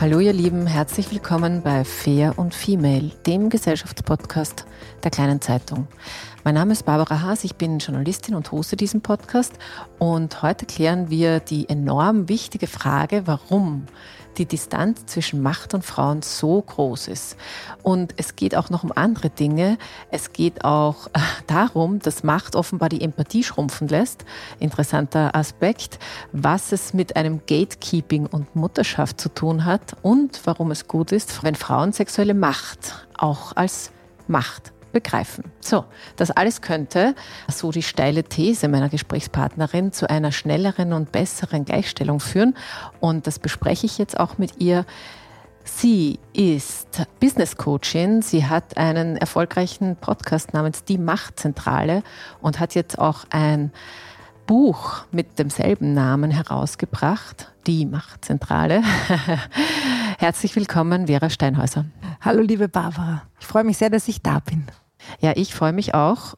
Hallo ihr Lieben, herzlich willkommen bei Fair und Female, dem Gesellschaftspodcast der kleinen Zeitung. Mein Name ist Barbara Haas, ich bin Journalistin und hoste diesen Podcast und heute klären wir die enorm wichtige Frage, warum die Distanz zwischen Macht und Frauen so groß ist. Und es geht auch noch um andere Dinge. Es geht auch äh, darum, dass Macht offenbar die Empathie schrumpfen lässt. Interessanter Aspekt. Was es mit einem Gatekeeping und Mutterschaft zu tun hat und warum es gut ist, wenn Frauen sexuelle Macht auch als Macht begreifen. So, das alles könnte, so die steile These meiner Gesprächspartnerin, zu einer schnelleren und besseren Gleichstellung führen. Und das bespreche ich jetzt auch mit ihr. Sie ist Business Coachin. Sie hat einen erfolgreichen Podcast namens Die Machtzentrale und hat jetzt auch ein Buch mit demselben Namen herausgebracht, Die Machtzentrale. Herzlich willkommen, Vera Steinhäuser. Hallo, liebe Barbara. Ich freue mich sehr, dass ich da bin. Ja, ich freue mich auch.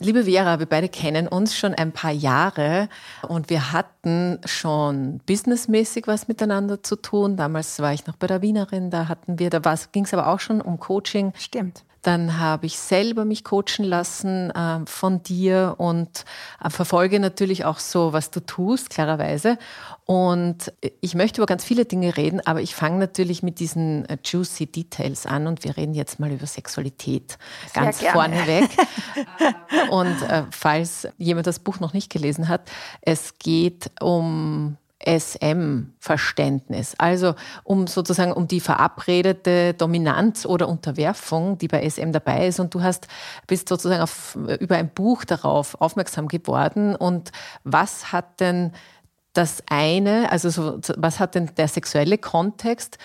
Liebe Vera, wir beide kennen uns schon ein paar Jahre und wir hatten schon businessmäßig was miteinander zu tun. Damals war ich noch bei der Wienerin, da hatten wir, da ging es aber auch schon um Coaching. Stimmt. Dann habe ich selber mich coachen lassen äh, von dir und äh, verfolge natürlich auch so, was du tust, klarerweise. Und ich möchte über ganz viele Dinge reden, aber ich fange natürlich mit diesen äh, juicy Details an und wir reden jetzt mal über Sexualität ganz vorneweg. und äh, falls jemand das Buch noch nicht gelesen hat, es geht um SM-Verständnis. Also um sozusagen um die verabredete Dominanz oder Unterwerfung, die bei SM dabei ist. Und du hast bist sozusagen auf, über ein Buch darauf aufmerksam geworden. Und was hat denn das eine, also so, was hat denn der sexuelle Kontext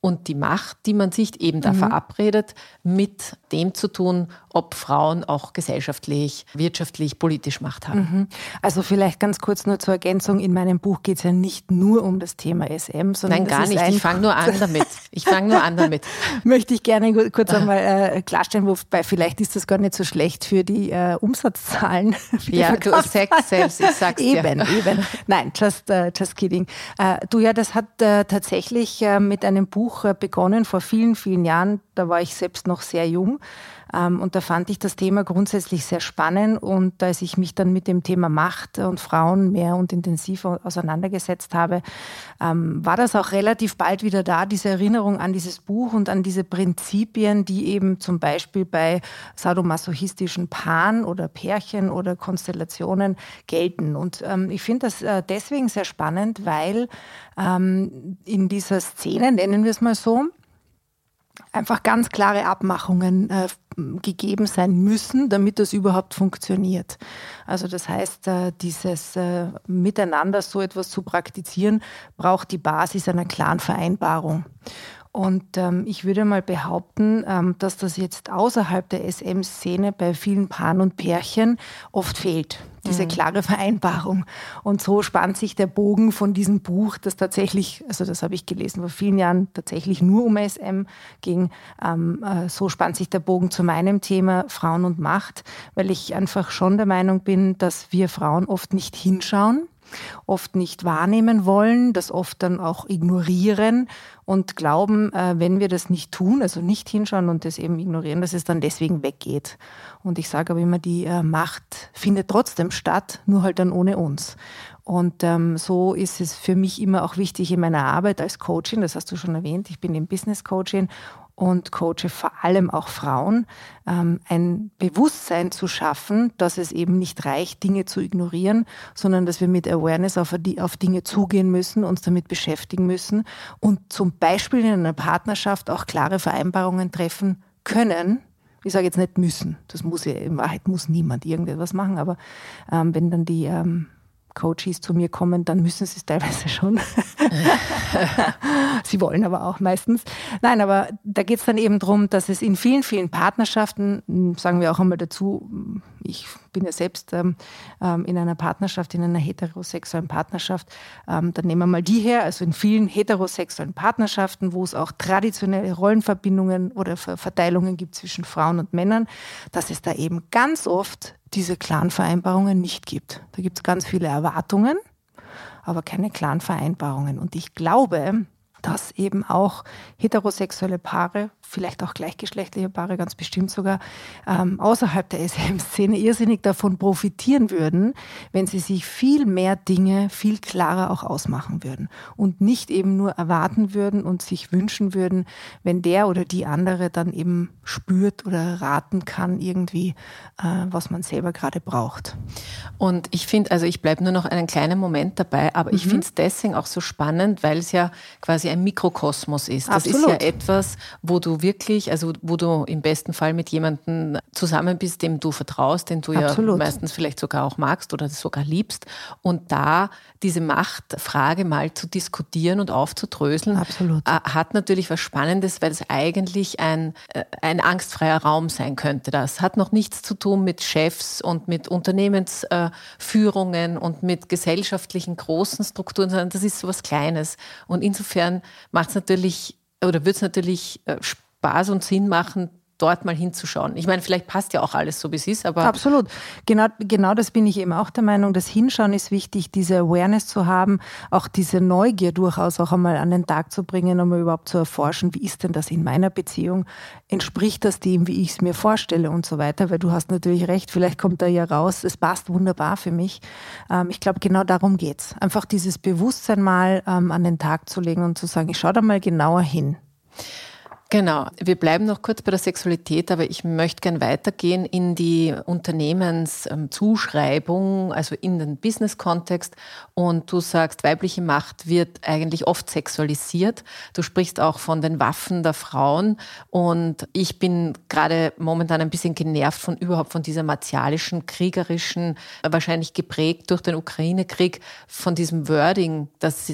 und die Macht, die man sich eben da mhm. verabredet, mit dem zu tun, ob Frauen auch gesellschaftlich, wirtschaftlich, politisch Macht haben. Mhm. Also vielleicht ganz kurz nur zur Ergänzung. In meinem Buch geht es ja nicht nur um das Thema SM, sondern Nein, gar nicht. Ich fange nur an damit. Ich fange nur an damit. Möchte ich gerne kurz einmal äh, klarstellen, wobei vielleicht ist das gar nicht so schlecht für die äh, Umsatzzahlen. Für ja, du sagst selbst, ich sag's eben, dir. Eben, Nein, just, uh, just kidding. Uh, du ja, das hat uh, tatsächlich mit einem Buch begonnen vor vielen, vielen Jahren. Da war ich selbst noch sehr jung. Ähm, und da fand ich das Thema grundsätzlich sehr spannend. Und als ich mich dann mit dem Thema Macht und Frauen mehr und intensiver auseinandergesetzt habe, ähm, war das auch relativ bald wieder da, diese Erinnerung an dieses Buch und an diese Prinzipien, die eben zum Beispiel bei sadomasochistischen Paaren oder Pärchen oder Konstellationen gelten. Und ähm, ich finde das äh, deswegen sehr spannend, weil in dieser Szene, nennen wir es mal so, einfach ganz klare Abmachungen äh, gegeben sein müssen, damit das überhaupt funktioniert. Also das heißt, äh, dieses äh, Miteinander so etwas zu praktizieren, braucht die Basis einer klaren Vereinbarung. Und ähm, ich würde mal behaupten, ähm, dass das jetzt außerhalb der SM-Szene bei vielen Paaren und Pärchen oft fehlt diese mhm. klare Vereinbarung. Und so spannt sich der Bogen von diesem Buch, das tatsächlich, also das habe ich gelesen vor vielen Jahren, tatsächlich nur um SM ging. Ähm, äh, so spannt sich der Bogen zu meinem Thema Frauen und Macht, weil ich einfach schon der Meinung bin, dass wir Frauen oft nicht hinschauen oft nicht wahrnehmen wollen, das oft dann auch ignorieren und glauben, äh, wenn wir das nicht tun, also nicht hinschauen und das eben ignorieren, dass es dann deswegen weggeht. Und ich sage aber immer, die äh, Macht findet trotzdem statt, nur halt dann ohne uns. Und ähm, so ist es für mich immer auch wichtig in meiner Arbeit als Coachin, das hast du schon erwähnt, ich bin im Business Coaching und coache vor allem auch Frauen, ähm, ein Bewusstsein zu schaffen, dass es eben nicht reicht, Dinge zu ignorieren, sondern dass wir mit Awareness auf, auf Dinge zugehen müssen, uns damit beschäftigen müssen und zum Beispiel in einer Partnerschaft auch klare Vereinbarungen treffen können, ich sage jetzt nicht müssen, das muss ja, in Wahrheit muss niemand irgendetwas machen, aber ähm, wenn dann die ähm, Coaches zu mir kommen, dann müssen sie es teilweise schon. sie wollen aber auch meistens. Nein, aber da geht es dann eben darum, dass es in vielen, vielen Partnerschaften, sagen wir auch einmal dazu, ich bin ja selbst ähm, ähm, in einer Partnerschaft, in einer heterosexuellen Partnerschaft, ähm, dann nehmen wir mal die her, also in vielen heterosexuellen Partnerschaften, wo es auch traditionelle Rollenverbindungen oder Verteilungen gibt zwischen Frauen und Männern, dass es da eben ganz oft diese Clan-Vereinbarungen nicht gibt. Da gibt es ganz viele Erwartungen, aber keine Clan-Vereinbarungen. Und ich glaube, dass eben auch heterosexuelle Paare vielleicht auch gleichgeschlechtliche Paare ganz bestimmt sogar ähm, außerhalb der SM-Szene irrsinnig davon profitieren würden, wenn sie sich viel mehr Dinge viel klarer auch ausmachen würden und nicht eben nur erwarten würden und sich wünschen würden, wenn der oder die andere dann eben spürt oder raten kann irgendwie, äh, was man selber gerade braucht. Und ich finde, also ich bleibe nur noch einen kleinen Moment dabei, aber mhm. ich finde es deswegen auch so spannend, weil es ja quasi ein Mikrokosmos ist. Das Absolut. ist ja etwas, wo du wirklich, also wo du im besten Fall mit jemandem zusammen bist, dem du vertraust, den du Absolut. ja meistens vielleicht sogar auch magst oder sogar liebst. Und da diese Machtfrage mal zu diskutieren und aufzudröseln, Absolut. Äh, hat natürlich was Spannendes, weil es eigentlich ein, äh, ein angstfreier Raum sein könnte. Das hat noch nichts zu tun mit Chefs und mit Unternehmensführungen und mit gesellschaftlichen großen Strukturen, sondern das ist so was Kleines. Und insofern macht es natürlich oder wird es natürlich äh, Spaß und Sinn machen, dort mal hinzuschauen. Ich meine, vielleicht passt ja auch alles so, wie es ist, aber. Absolut. Genau, genau das bin ich eben auch der Meinung. Das Hinschauen ist wichtig, diese Awareness zu haben, auch diese Neugier durchaus auch einmal an den Tag zu bringen, um überhaupt zu erforschen, wie ist denn das in meiner Beziehung? Entspricht das dem, wie ich es mir vorstelle und so weiter? Weil du hast natürlich recht, vielleicht kommt da ja raus, es passt wunderbar für mich. Ähm, ich glaube, genau darum geht's. Einfach dieses Bewusstsein mal ähm, an den Tag zu legen und zu sagen, ich schaue da mal genauer hin. Genau. Wir bleiben noch kurz bei der Sexualität, aber ich möchte gern weitergehen in die Unternehmenszuschreibung, also in den Business-Kontext. Und du sagst, weibliche Macht wird eigentlich oft sexualisiert. Du sprichst auch von den Waffen der Frauen. Und ich bin gerade momentan ein bisschen genervt von überhaupt von dieser martialischen, kriegerischen, wahrscheinlich geprägt durch den Ukraine-Krieg, von diesem Wording, das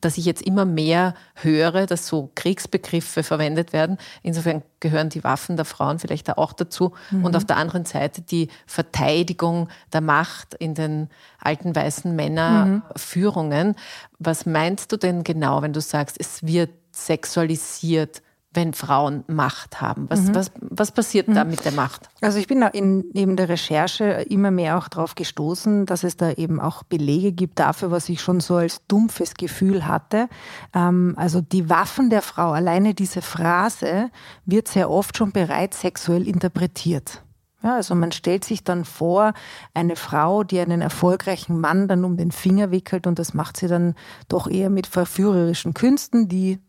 dass ich jetzt immer mehr höre, dass so Kriegsbegriffe verwendet werden. Insofern gehören die Waffen der Frauen vielleicht da auch dazu. Mhm. Und auf der anderen Seite die Verteidigung der Macht in den alten weißen Männerführungen. Mhm. Was meinst du denn genau, wenn du sagst, es wird sexualisiert? Wenn Frauen Macht haben? Was, mhm. was, was passiert mhm. da mit der Macht? Also ich bin da in, neben der Recherche immer mehr auch darauf gestoßen, dass es da eben auch Belege gibt dafür, was ich schon so als dumpfes Gefühl hatte. Ähm, also die Waffen der Frau, alleine diese Phrase wird sehr oft schon bereits sexuell interpretiert. Ja, also man stellt sich dann vor, eine Frau, die einen erfolgreichen Mann dann um den Finger wickelt und das macht sie dann doch eher mit verführerischen Künsten, die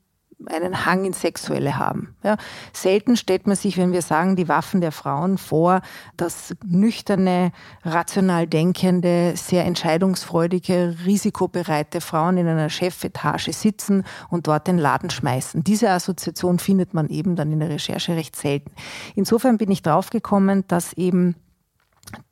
einen Hang ins Sexuelle haben. Ja, selten stellt man sich, wenn wir sagen, die Waffen der Frauen vor, dass nüchterne, rational denkende, sehr entscheidungsfreudige, risikobereite Frauen in einer Chefetage sitzen und dort den Laden schmeißen. Diese Assoziation findet man eben dann in der Recherche recht selten. Insofern bin ich draufgekommen, dass eben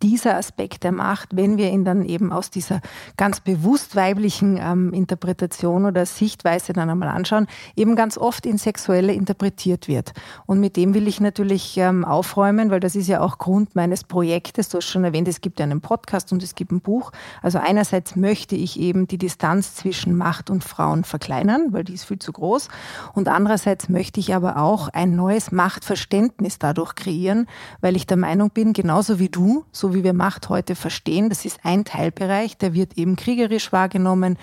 dieser Aspekt der Macht, wenn wir ihn dann eben aus dieser ganz bewusst weiblichen ähm, Interpretation oder Sichtweise dann einmal anschauen, eben ganz oft in sexuelle interpretiert wird. Und mit dem will ich natürlich ähm, aufräumen, weil das ist ja auch Grund meines Projektes. Du hast schon erwähnt, es gibt ja einen Podcast und es gibt ein Buch. Also einerseits möchte ich eben die Distanz zwischen Macht und Frauen verkleinern, weil die ist viel zu groß. Und andererseits möchte ich aber auch ein neues Machtverständnis dadurch kreieren, weil ich der Meinung bin, genauso wie du, so wie wir Macht heute verstehen, das ist ein Teilbereich, der wird eben kriegerisch wahrgenommen,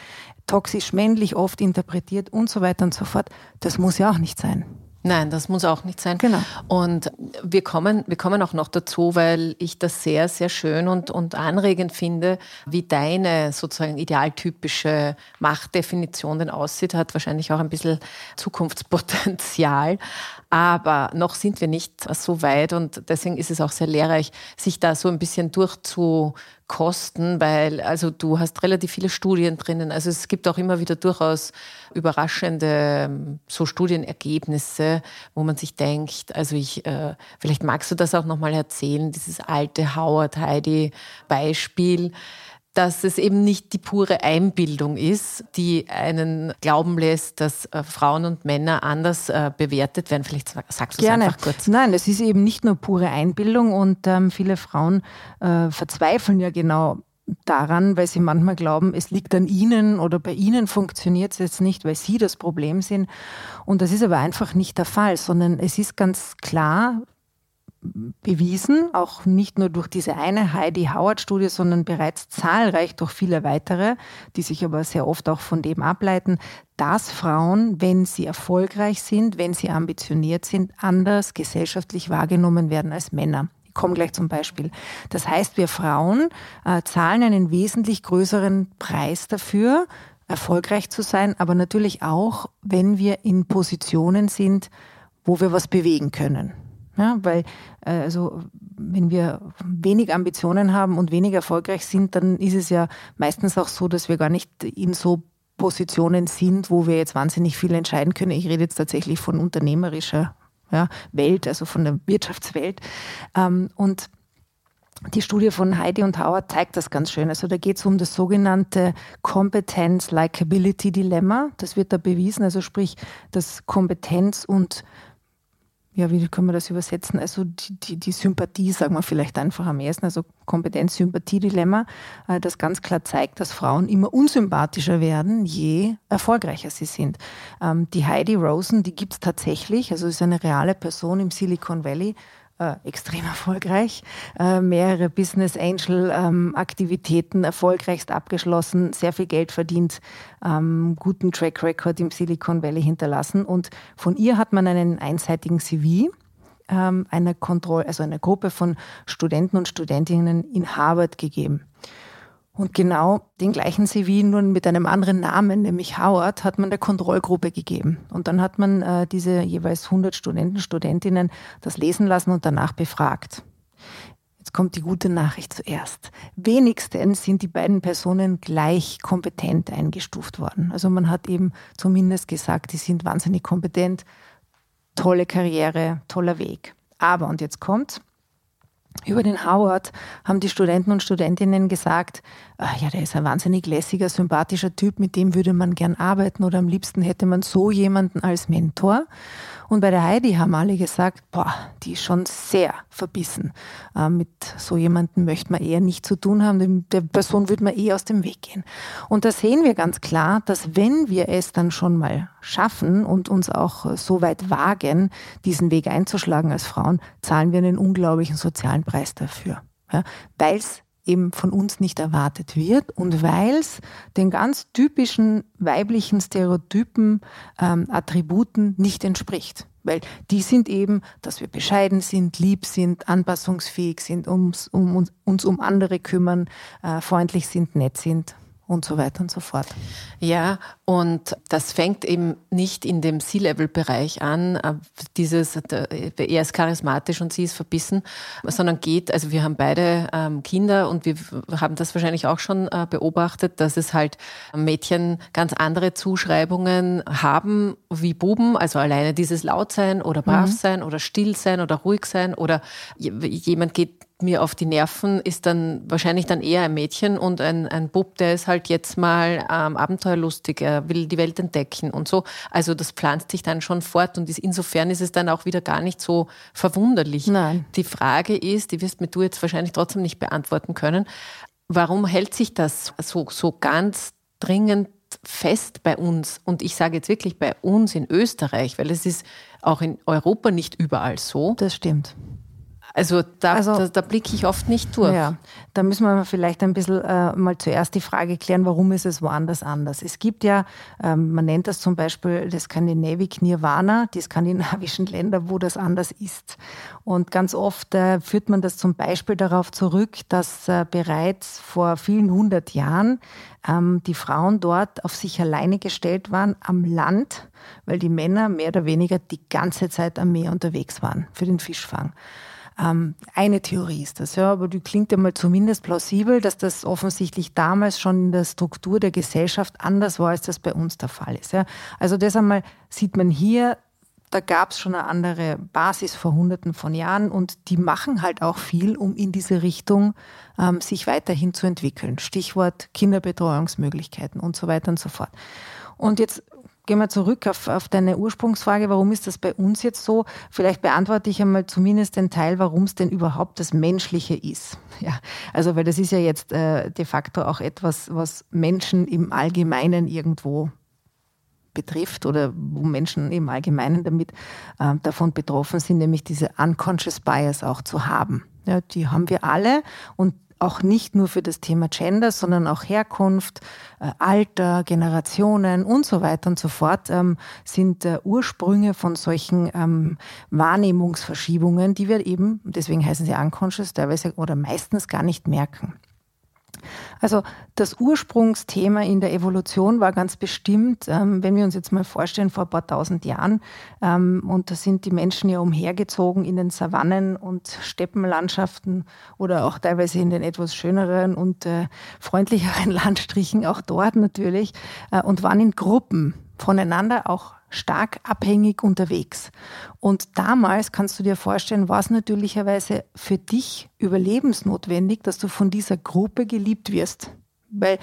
toxisch männlich oft interpretiert und so weiter und so fort. Das muss ja auch nicht sein. Nein, das muss auch nicht sein. Genau. Und wir kommen, wir kommen auch noch dazu, weil ich das sehr, sehr schön und, und anregend finde, wie deine sozusagen idealtypische Machtdefinition denn aussieht, hat wahrscheinlich auch ein bisschen Zukunftspotenzial. Aber noch sind wir nicht so weit und deswegen ist es auch sehr lehrreich, sich da so ein bisschen durchzukosten, weil also du hast relativ viele Studien drinnen. Also es gibt auch immer wieder durchaus überraschende ähm, so Studienergebnisse, wo man sich denkt, also ich, äh, vielleicht magst du das auch nochmal erzählen, dieses alte Howard Heidi Beispiel dass es eben nicht die pure Einbildung ist, die einen glauben lässt, dass äh, Frauen und Männer anders äh, bewertet werden. Vielleicht sagst du es einfach kurz. Nein, es ist eben nicht nur pure Einbildung und ähm, viele Frauen äh, verzweifeln ja genau daran, weil sie manchmal glauben, es liegt an ihnen oder bei ihnen funktioniert es jetzt nicht, weil sie das Problem sind. Und das ist aber einfach nicht der Fall, sondern es ist ganz klar, bewiesen, auch nicht nur durch diese eine Heidi Howard-Studie, sondern bereits zahlreich durch viele weitere, die sich aber sehr oft auch von dem ableiten, dass Frauen, wenn sie erfolgreich sind, wenn sie ambitioniert sind, anders gesellschaftlich wahrgenommen werden als Männer. Ich komme gleich zum Beispiel. Das heißt, wir Frauen äh, zahlen einen wesentlich größeren Preis dafür, erfolgreich zu sein, aber natürlich auch, wenn wir in Positionen sind, wo wir was bewegen können. Ja, weil äh, also wenn wir wenig Ambitionen haben und wenig erfolgreich sind, dann ist es ja meistens auch so, dass wir gar nicht in so Positionen sind, wo wir jetzt wahnsinnig viel entscheiden können. Ich rede jetzt tatsächlich von unternehmerischer ja, Welt, also von der Wirtschaftswelt. Ähm, und die Studie von Heidi und Howard zeigt das ganz schön. Also da geht es um das sogenannte Competence-Likability-Dilemma. Das wird da bewiesen, also sprich, dass Kompetenz und ja, wie können wir das übersetzen? Also die, die, die Sympathie, sagen wir vielleicht einfach am ersten, also Kompetenz-Sympathie-Dilemma, äh, das ganz klar zeigt, dass Frauen immer unsympathischer werden, je erfolgreicher sie sind. Ähm, die Heidi Rosen, die gibt es tatsächlich, also ist eine reale Person im Silicon Valley, äh, extrem erfolgreich, äh, mehrere Business Angel ähm, Aktivitäten erfolgreichst abgeschlossen, sehr viel Geld verdient, ähm, guten Track Record im Silicon Valley hinterlassen und von ihr hat man einen einseitigen CV ähm, einer Kontroll also einer Gruppe von Studenten und Studentinnen in Harvard gegeben. Und genau den gleichen CV, nur mit einem anderen Namen, nämlich Howard, hat man der Kontrollgruppe gegeben. Und dann hat man äh, diese jeweils 100 Studenten, Studentinnen das lesen lassen und danach befragt. Jetzt kommt die gute Nachricht zuerst. Wenigstens sind die beiden Personen gleich kompetent eingestuft worden. Also man hat eben zumindest gesagt, die sind wahnsinnig kompetent, tolle Karriere, toller Weg. Aber, und jetzt kommt, über den Howard haben die Studenten und Studentinnen gesagt, ach ja, der ist ein wahnsinnig lässiger, sympathischer Typ, mit dem würde man gern arbeiten oder am liebsten hätte man so jemanden als Mentor. Und bei der Heidi haben alle gesagt, boah, die ist schon sehr verbissen. Äh, mit so jemandem möchte man eher nicht zu tun haben, der Person würde man eher aus dem Weg gehen. Und da sehen wir ganz klar, dass wenn wir es dann schon mal schaffen und uns auch so weit wagen, diesen Weg einzuschlagen als Frauen, zahlen wir einen unglaublichen sozialen Preis dafür. Ja, weil es eben von uns nicht erwartet wird und weil es den ganz typischen weiblichen Stereotypen, ähm, Attributen nicht entspricht. Weil die sind eben, dass wir bescheiden sind, lieb sind, anpassungsfähig sind, ums, um uns, uns um andere kümmern, äh, freundlich sind, nett sind und so weiter und so fort. Ja, und das fängt eben nicht in dem C-Level-Bereich an, äh, dieses, er ist charismatisch und sie ist verbissen, sondern geht, also wir haben beide ähm, Kinder und wir haben das wahrscheinlich auch schon äh, beobachtet, dass es halt Mädchen ganz andere Zuschreibungen haben wie Buben, also alleine dieses Lautsein oder brav mhm. sein oder still sein oder ruhig sein oder jemand geht mir auf die Nerven, ist dann wahrscheinlich dann eher ein Mädchen und ein, ein Bub, der ist halt jetzt mal ähm, abenteuerlustig, er will die Welt entdecken und so. Also das pflanzt sich dann schon fort und ist, insofern ist es dann auch wieder gar nicht so verwunderlich. Nein. Die Frage ist, die wirst mir du jetzt wahrscheinlich trotzdem nicht beantworten können, warum hält sich das so, so ganz dringend fest bei uns? Und ich sage jetzt wirklich bei uns in Österreich, weil es ist auch in Europa nicht überall so. Das stimmt. Also da, also, da, da blicke ich oft nicht durch. Ja, da müssen wir vielleicht ein bisschen äh, mal zuerst die Frage klären, warum ist es woanders anders? Es gibt ja, ähm, man nennt das zum Beispiel das Skandinavik Nirvana, die skandinavischen Länder, wo das anders ist. Und ganz oft äh, führt man das zum Beispiel darauf zurück, dass äh, bereits vor vielen hundert Jahren ähm, die Frauen dort auf sich alleine gestellt waren am Land, weil die Männer mehr oder weniger die ganze Zeit am Meer unterwegs waren für den Fischfang. Ähm, eine Theorie ist das, ja, aber die klingt ja mal zumindest plausibel, dass das offensichtlich damals schon in der Struktur der Gesellschaft anders war, als das bei uns der Fall ist. Ja. Also das einmal sieht man hier, da gab es schon eine andere Basis vor Hunderten von Jahren und die machen halt auch viel, um in diese Richtung ähm, sich weiterhin zu entwickeln. Stichwort Kinderbetreuungsmöglichkeiten und so weiter und so fort. Und jetzt Gehen wir zurück auf, auf deine Ursprungsfrage, warum ist das bei uns jetzt so? Vielleicht beantworte ich einmal zumindest den Teil, warum es denn überhaupt das Menschliche ist. Ja, also weil das ist ja jetzt äh, de facto auch etwas, was Menschen im Allgemeinen irgendwo betrifft oder wo Menschen im Allgemeinen damit äh, davon betroffen sind, nämlich diese unconscious bias auch zu haben. Ja, die haben wir alle und auch nicht nur für das Thema Gender, sondern auch Herkunft, äh, Alter, Generationen und so weiter und so fort ähm, sind äh, Ursprünge von solchen ähm, Wahrnehmungsverschiebungen, die wir eben, deswegen heißen sie unconscious, teilweise oder meistens gar nicht merken. Also das Ursprungsthema in der Evolution war ganz bestimmt, ähm, wenn wir uns jetzt mal vorstellen, vor ein paar tausend Jahren, ähm, und da sind die Menschen ja umhergezogen in den Savannen und Steppenlandschaften oder auch teilweise in den etwas schöneren und äh, freundlicheren Landstrichen, auch dort natürlich, äh, und waren in Gruppen voneinander auch stark abhängig unterwegs. Und damals kannst du dir vorstellen, war es natürlicherweise für dich überlebensnotwendig, dass du von dieser Gruppe geliebt wirst. Weil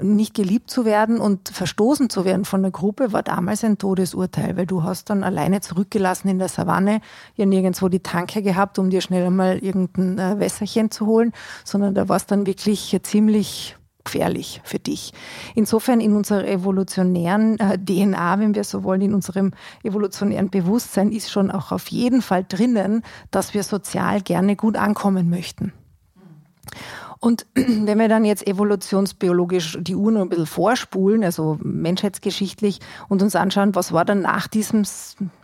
nicht geliebt zu werden und verstoßen zu werden von der Gruppe war damals ein Todesurteil, weil du hast dann alleine zurückgelassen in der Savanne, ja nirgendwo die Tanke gehabt, um dir schnell einmal irgendein äh, Wässerchen zu holen, sondern da war es dann wirklich ziemlich gefährlich für dich. Insofern in unserer evolutionären äh, DNA, wenn wir so wollen, in unserem evolutionären Bewusstsein ist schon auch auf jeden Fall drinnen, dass wir sozial gerne gut ankommen möchten. Und wenn wir dann jetzt evolutionsbiologisch die Uhr noch ein bisschen vorspulen, also menschheitsgeschichtlich, und uns anschauen, was war dann nach diesem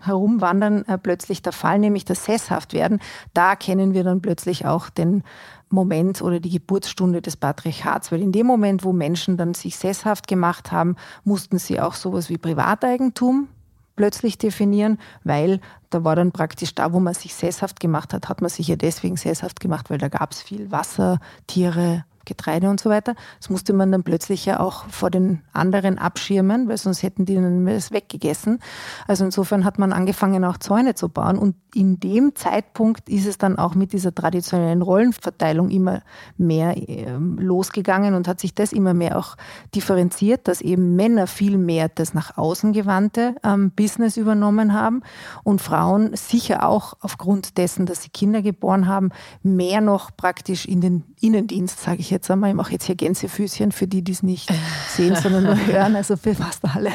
Herumwandern äh, plötzlich der Fall, nämlich das Sesshaftwerden, da kennen wir dann plötzlich auch den Moment oder die Geburtsstunde des Patriarchats, weil in dem Moment, wo Menschen dann sich sesshaft gemacht haben, mussten sie auch sowas wie Privateigentum plötzlich definieren, weil da war dann praktisch da, wo man sich sesshaft gemacht hat, hat man sich ja deswegen sesshaft gemacht, weil da gab es viel Wasser, Tiere, Getreide und so weiter. Das musste man dann plötzlich ja auch vor den anderen abschirmen, weil sonst hätten die dann das weggegessen. Also insofern hat man angefangen, auch Zäune zu bauen. Und in dem Zeitpunkt ist es dann auch mit dieser traditionellen Rollenverteilung immer mehr äh, losgegangen und hat sich das immer mehr auch differenziert, dass eben Männer viel mehr das nach außen gewandte ähm, Business übernommen haben und Frauen sicher auch aufgrund dessen, dass sie Kinder geboren haben, mehr noch praktisch in den Innendienst, sage ich jetzt einmal, ich mache jetzt hier Gänsefüßchen für die, die es nicht sehen, sondern nur hören, also für fast alle,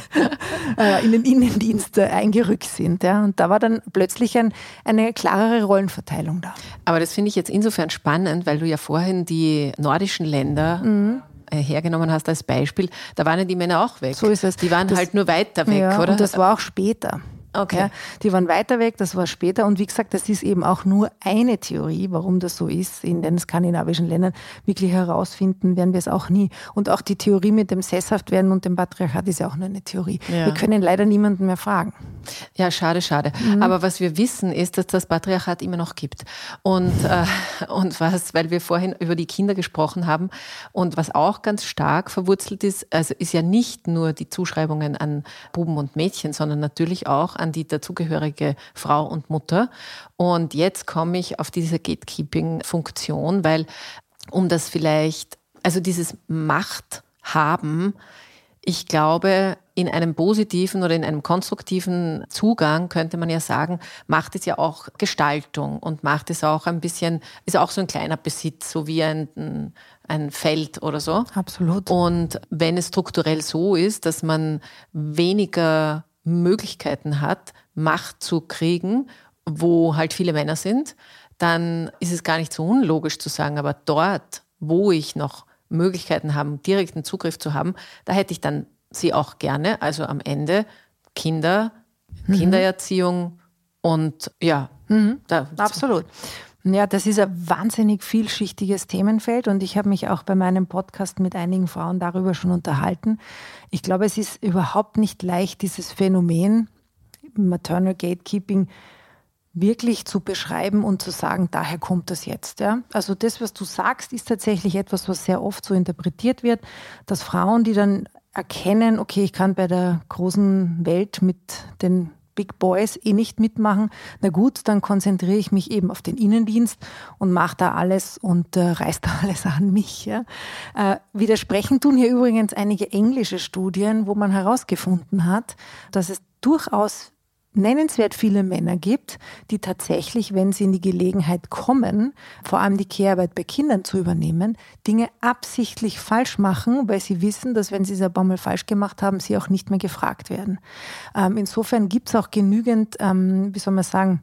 äh, in den Innendienst äh, eingerückt sind. Ja. Und da war dann plötzlich ein, eine klarere Rollenverteilung da. Aber das finde ich jetzt insofern spannend, weil du ja vorhin die nordischen Länder mhm äh, hergenommen hast als Beispiel, da waren ja die Männer auch weg. So ist es. Die waren das, halt nur weiter weg, ja, oder? Und das war auch später. Okay. Ja, die waren weiter weg, das war später. Und wie gesagt, das ist eben auch nur eine Theorie, warum das so ist in den skandinavischen Ländern. Wirklich herausfinden werden wir es auch nie. Und auch die Theorie mit dem Sesshaftwerden und dem Patriarchat ist ja auch nur eine Theorie. Ja. Wir können leider niemanden mehr fragen. Ja, schade, schade. Mhm. Aber was wir wissen, ist, dass das Patriarchat immer noch gibt. Und, äh, und was, weil wir vorhin über die Kinder gesprochen haben und was auch ganz stark verwurzelt ist, also ist ja nicht nur die Zuschreibungen an Buben und Mädchen, sondern natürlich auch an die dazugehörige Frau und Mutter. Und jetzt komme ich auf diese Gatekeeping-Funktion, weil um das vielleicht, also dieses Macht haben, ich glaube, in einem positiven oder in einem konstruktiven Zugang könnte man ja sagen, macht es ja auch Gestaltung und macht es auch ein bisschen, ist auch so ein kleiner Besitz, so wie ein, ein Feld oder so. Absolut. Und wenn es strukturell so ist, dass man weniger Möglichkeiten hat, Macht zu kriegen, wo halt viele Männer sind, dann ist es gar nicht so unlogisch zu sagen, aber dort, wo ich noch Möglichkeiten habe, direkten Zugriff zu haben, da hätte ich dann sie auch gerne. Also am Ende Kinder, mhm. Kindererziehung und ja, mhm. da, absolut. Ja, das ist ein wahnsinnig vielschichtiges Themenfeld und ich habe mich auch bei meinem Podcast mit einigen Frauen darüber schon unterhalten. Ich glaube, es ist überhaupt nicht leicht, dieses Phänomen Maternal Gatekeeping wirklich zu beschreiben und zu sagen, daher kommt das jetzt. Ja? Also das, was du sagst, ist tatsächlich etwas, was sehr oft so interpretiert wird, dass Frauen, die dann erkennen, okay, ich kann bei der großen Welt mit den Big Boys eh nicht mitmachen. Na gut, dann konzentriere ich mich eben auf den Innendienst und mache da alles und äh, reiß da alles an mich. Ja. Äh, widersprechen tun hier übrigens einige englische Studien, wo man herausgefunden hat, dass es durchaus nennenswert viele Männer gibt, die tatsächlich, wenn sie in die Gelegenheit kommen, vor allem die Kehrarbeit bei Kindern zu übernehmen, Dinge absichtlich falsch machen, weil sie wissen, dass wenn sie es ein paar Mal falsch gemacht haben, sie auch nicht mehr gefragt werden. Ähm, insofern gibt es auch genügend, ähm, wie soll man sagen,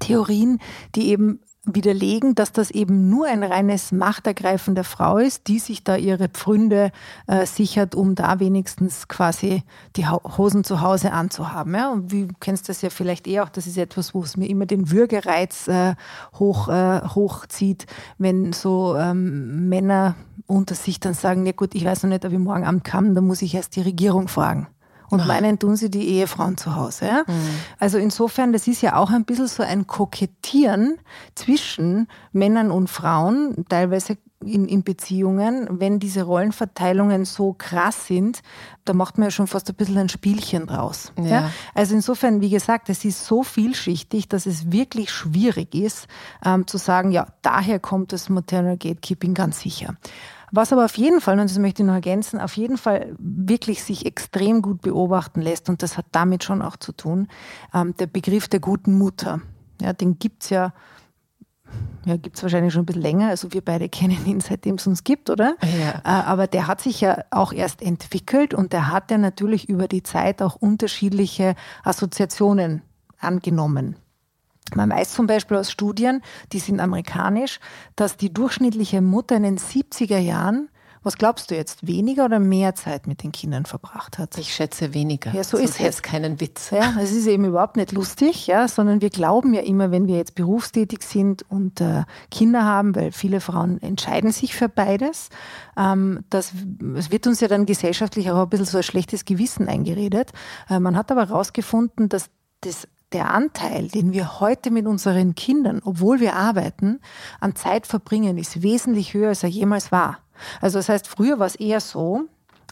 Theorien, die eben widerlegen, dass das eben nur ein reines Machtergreifen der Frau ist, die sich da ihre Pfründe äh, sichert, um da wenigstens quasi die Hosen zu Hause anzuhaben. Ja? Und wie kennst du das ja vielleicht eh auch, das ist etwas, wo es mir immer den Würgereiz äh, hoch, äh, hochzieht, wenn so ähm, Männer unter sich dann sagen, ja gut, ich weiß noch nicht, ob ich morgen Abend kann, da muss ich erst die Regierung fragen. Und Ach. meinen tun sie die Ehefrauen zu Hause. Ja? Mhm. Also insofern, das ist ja auch ein bisschen so ein Kokettieren zwischen Männern und Frauen, teilweise in, in Beziehungen, wenn diese Rollenverteilungen so krass sind, da macht man ja schon fast ein bisschen ein Spielchen draus. Ja. ja. Also insofern, wie gesagt, es ist so vielschichtig, dass es wirklich schwierig ist, ähm, zu sagen, ja, daher kommt das Maternal Gatekeeping ganz sicher. Was aber auf jeden Fall, und das möchte ich noch ergänzen, auf jeden Fall wirklich sich extrem gut beobachten lässt, und das hat damit schon auch zu tun, ähm, der Begriff der guten Mutter. Ja, den gibt es ja, ja gibt es wahrscheinlich schon ein bisschen länger, also wir beide kennen ihn, seitdem es uns gibt, oder? Ja. Äh, aber der hat sich ja auch erst entwickelt und der hat ja natürlich über die Zeit auch unterschiedliche Assoziationen angenommen. Man weiß zum Beispiel aus Studien, die sind amerikanisch, dass die durchschnittliche Mutter in den 70er Jahren, was glaubst du jetzt, weniger oder mehr Zeit mit den Kindern verbracht hat? Ich schätze weniger. Ja, so ist es. keinen Witz. Ja, es ist eben überhaupt nicht lustig, ja, sondern wir glauben ja immer, wenn wir jetzt berufstätig sind und äh, Kinder haben, weil viele Frauen entscheiden sich für beides, ähm, das, es wird uns ja dann gesellschaftlich auch ein bisschen so ein schlechtes Gewissen eingeredet. Äh, man hat aber herausgefunden, dass das der Anteil, den wir heute mit unseren Kindern, obwohl wir arbeiten, an Zeit verbringen, ist wesentlich höher, als er jemals war. Also das heißt, früher war es eher so,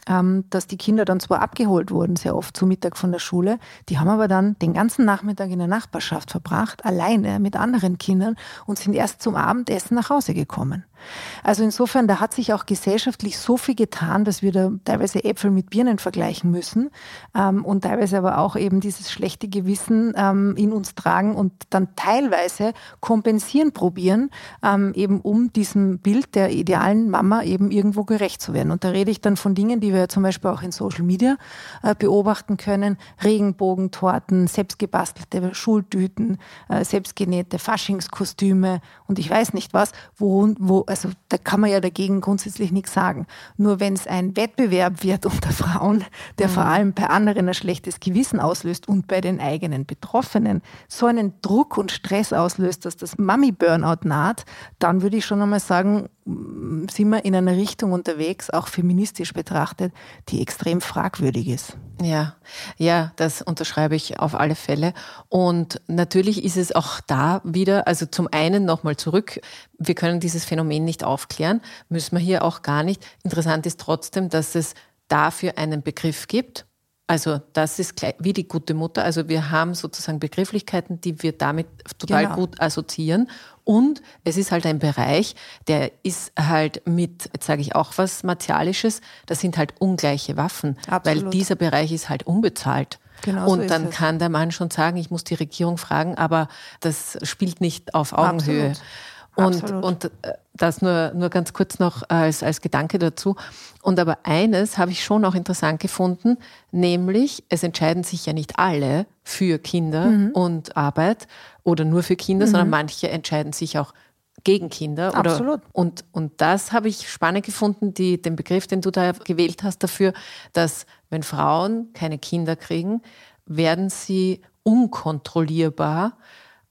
ähm, dass die Kinder dann zwar abgeholt wurden, sehr oft zu Mittag von der Schule, die haben aber dann den ganzen Nachmittag in der Nachbarschaft verbracht, alleine mit anderen Kindern und sind erst zum Abendessen nach Hause gekommen. Also insofern, da hat sich auch gesellschaftlich so viel getan, dass wir da teilweise Äpfel mit Birnen vergleichen müssen ähm, und teilweise aber auch eben dieses schlechte Gewissen ähm, in uns tragen und dann teilweise kompensieren probieren, ähm, eben um diesem Bild der idealen Mama eben irgendwo gerecht zu werden. Und da rede ich dann von Dingen, die wir ja zum Beispiel auch in Social Media äh, beobachten können. Regenbogentorten, selbstgebastelte Schultüten, äh, selbstgenähte Faschingskostüme und ich weiß nicht was, wo, wo also da kann man ja dagegen grundsätzlich nichts sagen. Nur wenn es ein Wettbewerb wird unter Frauen, der mhm. vor allem bei anderen ein schlechtes Gewissen auslöst und bei den eigenen Betroffenen so einen Druck und Stress auslöst, dass das Mami-Burnout naht, dann würde ich schon einmal sagen, sind wir in einer Richtung unterwegs, auch feministisch betrachtet, die extrem fragwürdig ist. Ja, ja, das unterschreibe ich auf alle Fälle. Und natürlich ist es auch da wieder, also zum einen nochmal zurück, wir können dieses Phänomen nicht aufklären, müssen wir hier auch gar nicht. Interessant ist trotzdem, dass es dafür einen Begriff gibt, Also das ist gleich, wie die gute Mutter. Also wir haben sozusagen Begrifflichkeiten, die wir damit total genau. gut assoziieren. Und es ist halt ein Bereich, der ist halt mit, jetzt sage ich auch was Martialisches, das sind halt ungleiche Waffen. Absolut. Weil dieser Bereich ist halt unbezahlt. Genau und so dann kann der Mann schon sagen, ich muss die Regierung fragen, aber das spielt nicht auf Augenhöhe. Absolut. Und, und äh, das nur, nur ganz kurz noch als, als Gedanke dazu. Und aber eines habe ich schon auch interessant gefunden, nämlich es entscheiden sich ja nicht alle für Kinder mhm. und Arbeit oder nur für Kinder, mhm. sondern manche entscheiden sich auch gegen Kinder. Oder, Absolut. Und, und das habe ich spannend gefunden, die, den Begriff, den du da gewählt hast dafür, dass wenn Frauen keine Kinder kriegen, werden sie unkontrollierbar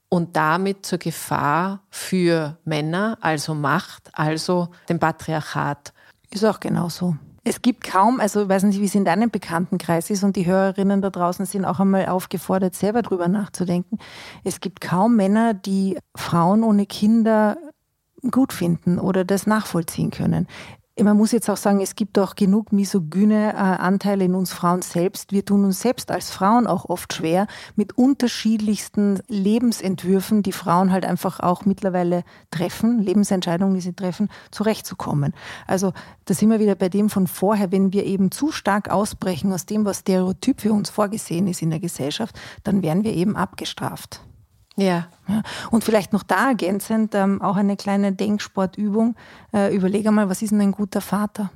und damit zur Gefahr für Männer, also Macht, also dem Patriarchat. Ist auch genauso. Es gibt kaum, also ich weiß nicht, wie es in deinem Bekanntenkreis ist und die Hörerinnen da draußen sind auch einmal aufgefordert, selber drüber nachzudenken. Es gibt kaum Männer, die Frauen ohne Kinder gut finden oder das nachvollziehen können. Man muss jetzt auch sagen, es gibt auch genug misogyne äh, Anteile in uns Frauen selbst. Wir tun uns selbst als Frauen auch oft schwer, mit unterschiedlichsten Lebensentwürfen, die Frauen halt einfach auch mittlerweile treffen, Lebensentscheidungen, die sie treffen, zurechtzukommen. Also da sind wir wieder bei dem von vorher, wenn wir eben zu stark ausbrechen aus dem, was Stereotyp für uns vorgesehen ist in der Gesellschaft, dann werden wir eben abgestraft. Ja. ja. Und vielleicht noch da ergänzend ähm, auch eine kleine Denksportübung. Äh, überlege mal, was ist denn ein guter Vater?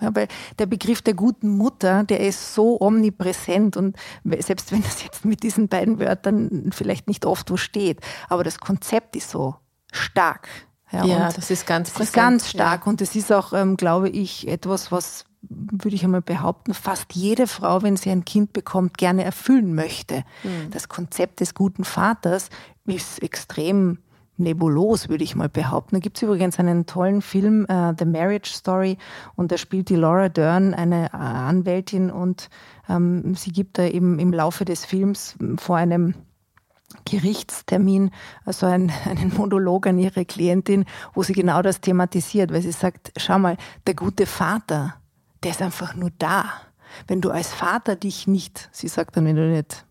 Ja, weil der Begriff der guten Mutter, der ist so omnipräsent und selbst wenn das jetzt mit diesen beiden Wörtern vielleicht nicht oft wo steht, aber das Konzept ist so stark. Ja, ja das ist ganz präsent. Das ist ganz stark ja. und es ist auch, ähm, glaube ich, etwas, was würde ich einmal behaupten, fast jede Frau, wenn sie ein Kind bekommt, gerne erfüllen möchte. Mhm. Das Konzept des guten Vaters ist extrem nebulos, würde ich mal behaupten. Da gibt es übrigens einen tollen Film, uh, The Marriage Story, und da spielt die Laura Dern eine uh, Anwältin und ähm, sie gibt da eben im Laufe des Films vor einem Gerichtstermin, also ein, einen Monolog an ihre Klientin, wo sie genau das thematisiert, weil sie sagt, schau mal, der gute Vater, der ist einfach nur da. Wenn du als Vater dich nicht, sie sagt dann, wenn du nicht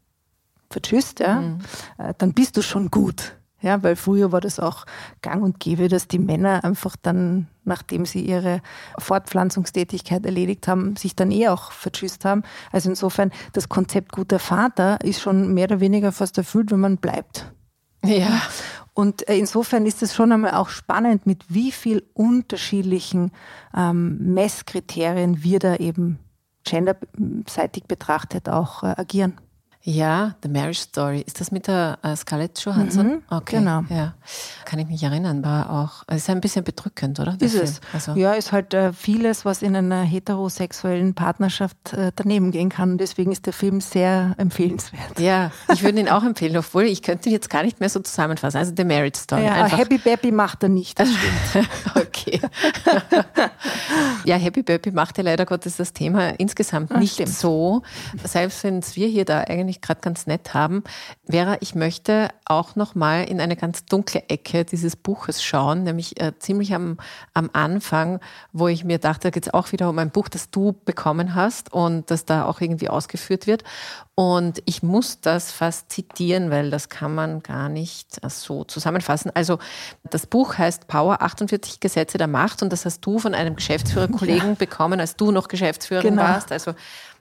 vertschüsst, ja, mhm. Äh, dann bist du schon gut. Ja, weil früher war das auch gang und gäbe, dass die Männer einfach dann, nachdem sie ihre Fortpflanzungstätigkeit erledigt haben, sich dann eh auch vertschüsst haben. Also insofern, das Konzept guter Vater ist schon mehr oder weniger fast erfüllt, wenn man bleibt. Ja. Und äh, insofern ist es schon einmal auch spannend, mit wie viel unterschiedlichen ähm, Messkriterien wir da eben genderseitig betrachtet auch äh, agieren. Ja, The Marriage Story. Ist das mit der äh, Scarlett Johansson? Mhm, okay, genau. Ja, kann ich mich erinnern. War auch, ist ein bisschen bedrückend, oder? Ist Film? es. Also. Ja, ist halt äh, vieles, was in einer heterosexuellen Partnerschaft äh, daneben gehen kann. Deswegen ist der Film sehr empfehlenswert. Ja, ich würde ihn auch empfehlen, obwohl ich könnte ihn jetzt gar nicht mehr so zusammenfassen. Also The Marriage Story. Ja, Happy Baby macht er nicht. Das stimmt. okay. ja, Happy Baby macht ja leider Gottes das Thema insgesamt nicht stimmt. so. Selbst wenn wir hier da eigentlich eigentlich gerade ganz nett haben. Vera, ich möchte auch noch mal in eine ganz dunkle Ecke dieses Buches schauen, nämlich äh, ziemlich am, am Anfang, wo ich mir dachte, da geht es auch wieder um ein Buch, das du bekommen hast und das da auch irgendwie ausgeführt wird. Und ich muss das fast zitieren, weil das kann man gar nicht so zusammenfassen. Also das Buch heißt Power 48 Gesetze der Macht und das hast du von einem Geschäftsführerkollegen ja. bekommen, als du noch Geschäftsführerin genau. warst. Also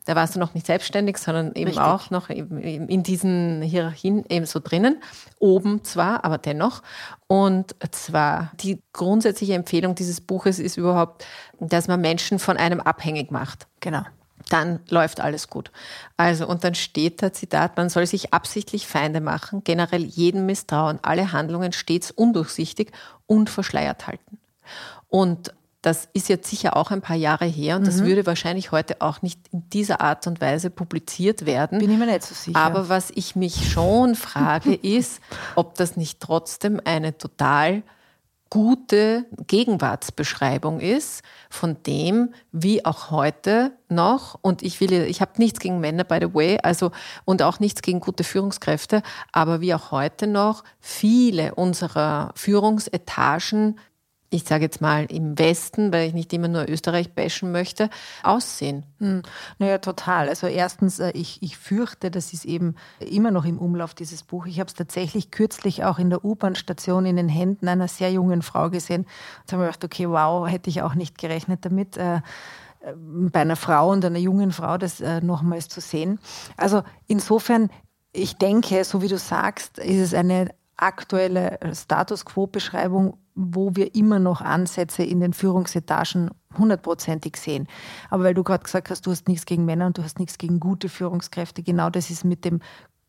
da warst du noch nicht selbstständig, sondern eben Richtig. auch noch in diesen Hierarchien eben so drinnen. Oben zwar, aber dennoch. Und zwar die grundsätzliche Empfehlung dieses Buches ist überhaupt, dass man Menschen von einem abhängig macht. Genau dann läuft alles gut. Also, und dann steht da Zitat, man soll sich absichtlich Feinde machen, generell jedem misstrauen, alle Handlungen stets undurchsichtig und verschleiert halten. Und das ist jetzt sicher auch ein paar Jahre her und mhm. das würde wahrscheinlich heute auch nicht in dieser Art und Weise publiziert werden. Bin ich mir nicht so sicher. Aber was ich mich schon frage, ist, ob das nicht trotzdem eine total gute Gegenwartsbeschreibung ist von dem, wie auch heute noch, und ich will, ich habe nichts gegen Männer, by the way, also, und auch nichts gegen gute Führungskräfte, aber wie auch heute noch viele unserer Führungsetagen ich sage jetzt mal im Westen, weil ich nicht immer nur Österreich bashen möchte, aussehen? Hm. Naja, total. Also erstens, äh, ich, ich fürchte, das ist eben immer noch im Umlauf, dieses Buch. Ich habe es tatsächlich kürzlich auch in der U-Bahn-Station in den Händen einer sehr jungen Frau gesehen. Und habe mir gedacht, okay, wow, hätte ich auch nicht gerechnet damit. Äh, äh, bei einer Frau und einer jungen Frau das äh, nochmals zu sehen. Also insofern, ich denke, so wie du sagst, ist es eine aktuelle Status Quo-Beschreibung, wo wir immer noch Ansätze in den Führungsetagen hundertprozentig sehen. Aber weil du gerade gesagt hast, du hast nichts gegen Männer und du hast nichts gegen gute Führungskräfte, genau das ist mit dem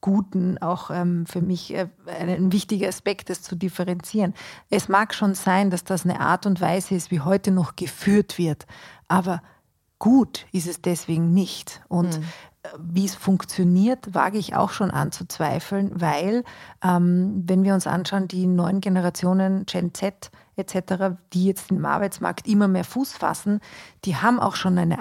Guten auch ähm, für mich äh, ein wichtiger Aspekt, das zu differenzieren. Es mag schon sein, dass das eine Art und Weise ist, wie heute noch geführt wird, aber gut ist es deswegen nicht. Und mhm wie es funktioniert, wage ich auch schon anzuzweifeln, weil ähm, wenn wir uns anschauen, die neuen Generationen Gen Z etc., die jetzt im Arbeitsmarkt immer mehr Fuß fassen, die haben auch schon eine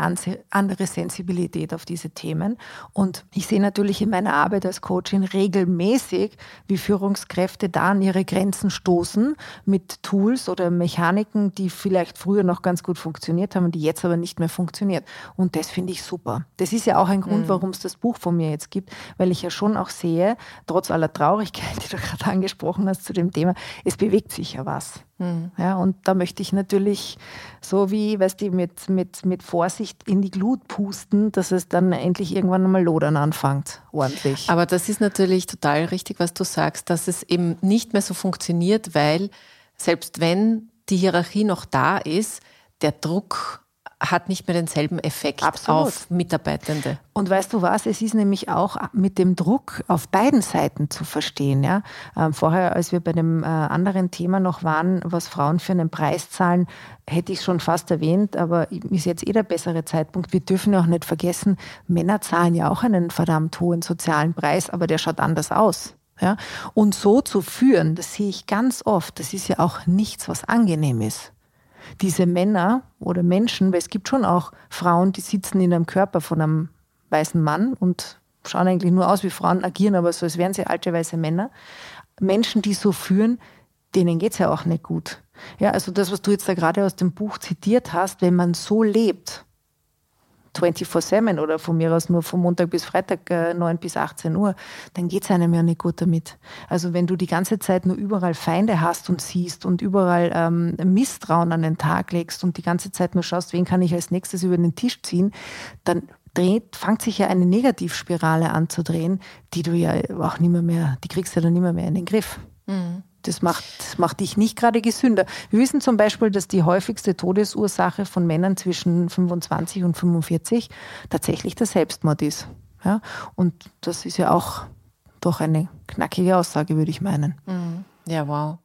andere Sensibilität auf diese Themen. Und ich sehe natürlich in meiner Arbeit als Coachin regelmäßig, wie Führungskräfte da an ihre Grenzen stoßen mit Tools oder Mechaniken, die vielleicht früher noch ganz gut funktioniert haben, die jetzt aber nicht mehr funktioniert. Und das finde ich super. Das ist ja auch ein Grund, mhm. warum es das Buch von mir jetzt gibt, weil ich ja schon auch sehe, trotz aller Traurigkeit, die du gerade angesprochen hast zu dem Thema, es bewegt sich ja was. Mhm. Ja, und da möchte ich natürlich so wie, weißt du, mit, mit, mit Vorsicht in die Glut pusten, dass es dann endlich irgendwann einmal lodern anfängt, ordentlich. Aber das ist natürlich total richtig, was du sagst, dass es eben nicht mehr so funktioniert, weil selbst wenn die Hierarchie noch da ist, der Druck hat nicht mehr denselben Effekt Absolut. auf Mitarbeitende. Und weißt du was, es ist nämlich auch mit dem Druck auf beiden Seiten zu verstehen. Ja? Ähm, vorher, als wir bei dem äh, anderen Thema noch waren, was Frauen für einen Preis zahlen, hätte ich schon fast erwähnt, aber ist jetzt eh der bessere Zeitpunkt. Wir dürfen ja auch nicht vergessen, Männer zahlen ja auch einen verdammt hohen sozialen Preis, aber der schaut anders aus. Ja? Und so zu führen, das sehe ich ganz oft, das ist ja auch nichts, was angenehm ist diese Männer oder Menschen, weil es gibt schon auch Frauen, die sitzen in einem Körper von einem weißen Mann und schauen eigentlich nur aus wie Frauen, agieren aber so, als wären sie alte weiße Männer. Menschen, die so führen, denen geht es ja auch nicht gut. Ja, also das, was du jetzt da gerade aus dem Buch zitiert hast, wenn man so lebt, 24-7 oder von mir aus nur von Montag bis Freitag äh, 9 bis 18 Uhr, dann geht es einem ja nicht gut damit. Also wenn du die ganze Zeit nur überall Feinde hast und siehst und überall ähm, Misstrauen an den Tag legst und die ganze Zeit nur schaust, wen kann ich als nächstes über den Tisch ziehen, dann dreht, fängt sich ja eine Negativspirale an zu drehen, die du ja auch nicht mehr, mehr die kriegst du dann nicht mehr, mehr in den Griff. Mhm. Das macht, das macht dich nicht gerade gesünder. Wir wissen zum Beispiel, dass die häufigste Todesursache von Männern zwischen 25 und 45 tatsächlich der Selbstmord ist. Ja? Und das ist ja auch doch eine knackige Aussage, würde ich meinen. Mhm. Ja, wow.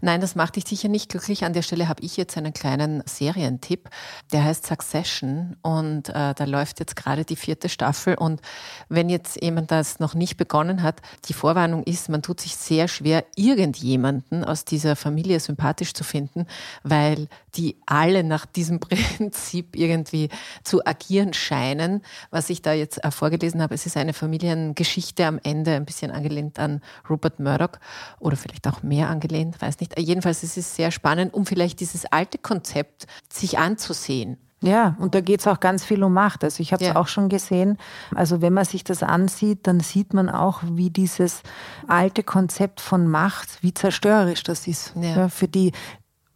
Nein, das macht dich sicher nicht glücklich. An der Stelle habe ich jetzt einen kleinen Serientipp. Der heißt Succession und äh, da läuft jetzt gerade die vierte Staffel. Und wenn jetzt jemand das noch nicht begonnen hat, die Vorwarnung ist, man tut sich sehr schwer, irgendjemanden aus dieser Familie sympathisch zu finden, weil die alle nach diesem Prinzip irgendwie zu agieren scheinen. Was ich da jetzt äh, vorgelesen habe, es ist eine Familiengeschichte am Ende, ein bisschen angelehnt an Rupert Murdoch oder vielleicht auch mehr angelehnt, weiß nicht. Jedenfalls ist es sehr spannend, um vielleicht dieses alte Konzept sich anzusehen. Ja, und da geht es auch ganz viel um Macht. Also ich habe es ja. auch schon gesehen. Also wenn man sich das ansieht, dann sieht man auch, wie dieses alte Konzept von Macht, wie zerstörerisch das ist. Ja. Ja, für die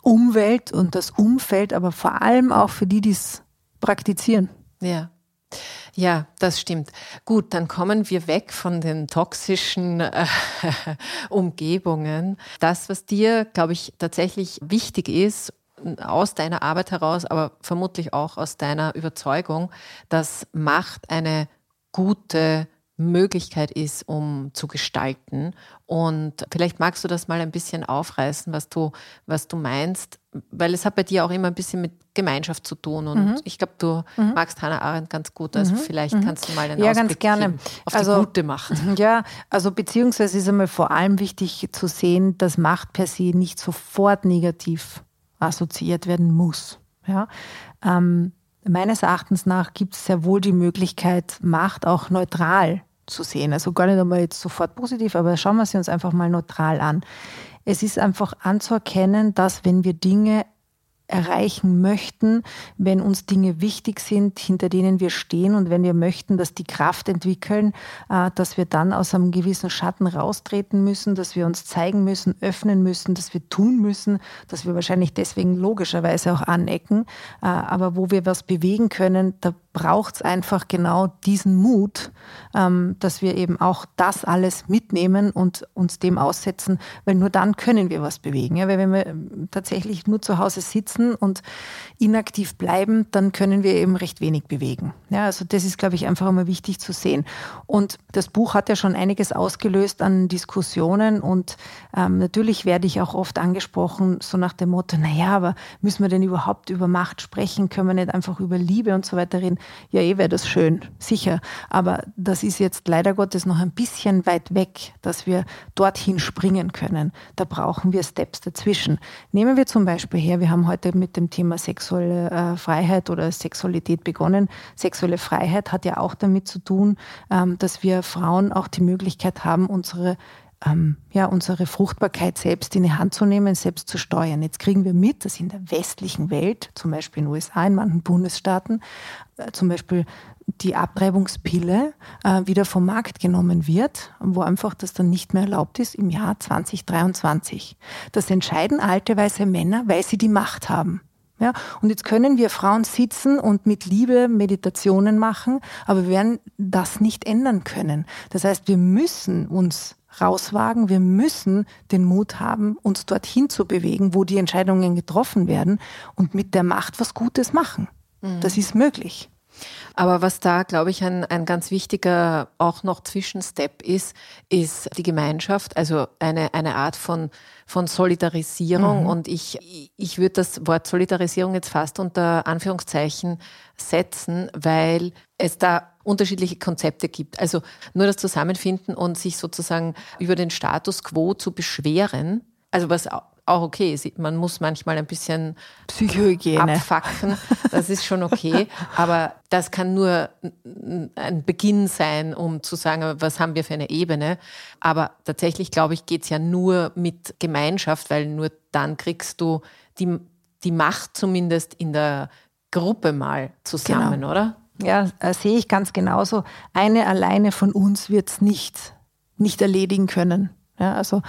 Umwelt und das Umfeld, aber vor allem auch für die, die es praktizieren. Ja. Ja, das stimmt. Gut, dann kommen wir weg von den toxischen äh, Umgebungen. Das, was dir, glaube ich, tatsächlich wichtig ist, aus deiner Arbeit heraus, aber vermutlich auch aus deiner Überzeugung, dass Macht eine gute Möglichkeit ist, um zu gestalten. Und vielleicht magst du das mal ein bisschen aufreißen, was du, was du meinst, weil es hat bei dir auch immer ein bisschen mit Gemeinschaft zu tun. Und mhm. ich glaube, du mhm. magst Hannah Arendt ganz gut. Also mhm. vielleicht mhm. kannst du mal einen ja, Ausblick ganz gerne. auf also, die gute Macht. Ja, also beziehungsweise ist einmal vor allem wichtig zu sehen, dass Macht per se nicht sofort negativ assoziiert werden muss. Ja. Ähm, meines Erachtens nach gibt es sehr wohl die Möglichkeit, Macht auch neutral zu sehen. Also gar nicht einmal jetzt sofort positiv, aber schauen wir sie uns einfach mal neutral an. Es ist einfach anzuerkennen, dass wenn wir Dinge erreichen möchten, wenn uns Dinge wichtig sind, hinter denen wir stehen und wenn wir möchten, dass die Kraft entwickeln, äh, dass wir dann aus einem gewissen Schatten raustreten müssen, dass wir uns zeigen müssen, öffnen müssen, dass wir tun müssen, dass wir wahrscheinlich deswegen logischerweise auch anecken, äh, aber wo wir was bewegen können, da braucht es einfach genau diesen Mut, ähm, dass wir eben auch das alles mitnehmen und uns dem aussetzen, weil nur dann können wir was bewegen. Ja, weil wenn wir ähm, tatsächlich nur zu Hause sitzen und inaktiv bleiben, dann können wir eben recht wenig bewegen. Ja, also das ist, glaube ich, einfach immer wichtig zu sehen. Und das Buch hat ja schon einiges ausgelöst an Diskussionen und ähm, natürlich werde ich auch oft angesprochen, so nach dem Motto, naja, aber müssen wir denn überhaupt über Macht sprechen? Können wir nicht einfach über Liebe und so weiter reden? Ja, eh wäre das schön, sicher. Aber das ist jetzt leider Gottes noch ein bisschen weit weg, dass wir dorthin springen können. Da brauchen wir Steps dazwischen. Nehmen wir zum Beispiel her, wir haben heute mit dem Thema sexuelle äh, Freiheit oder Sexualität begonnen. Sexuelle Freiheit hat ja auch damit zu tun, ähm, dass wir Frauen auch die Möglichkeit haben, unsere ähm, ja, unsere Fruchtbarkeit selbst in die Hand zu nehmen, selbst zu steuern. Jetzt kriegen wir mit, dass in der westlichen Welt, zum Beispiel in den USA, in manchen Bundesstaaten, äh, zum Beispiel die Abtreibungspille äh, wieder vom Markt genommen wird, wo einfach das dann nicht mehr erlaubt ist im Jahr 2023. Das entscheiden alte weiße Männer, weil sie die Macht haben. Ja, und jetzt können wir Frauen sitzen und mit Liebe Meditationen machen, aber wir werden das nicht ändern können. Das heißt, wir müssen uns rauswagen. Wir müssen den Mut haben, uns dorthin zu bewegen, wo die Entscheidungen getroffen werden und mit der Macht was Gutes machen. Mhm. Das ist möglich. Aber was da, glaube ich, ein, ein ganz wichtiger auch noch Zwischenstep ist, ist die Gemeinschaft, also eine, eine Art von, von Solidarisierung. Mhm. Und ich, ich würde das Wort Solidarisierung jetzt fast unter Anführungszeichen setzen, weil es da unterschiedliche Konzepte gibt. Also nur das Zusammenfinden und sich sozusagen über den Status quo zu beschweren, also was auch okay ist. Man muss manchmal ein bisschen Psychohygiene abfacken. Das ist schon okay. Aber das kann nur ein Beginn sein, um zu sagen, was haben wir für eine Ebene. Aber tatsächlich, glaube ich, geht es ja nur mit Gemeinschaft, weil nur dann kriegst du die, die Macht zumindest in der Gruppe mal zusammen, genau. oder? Ja, äh, sehe ich ganz genauso. Eine alleine von uns wird es nicht, nicht erledigen können. Ja, also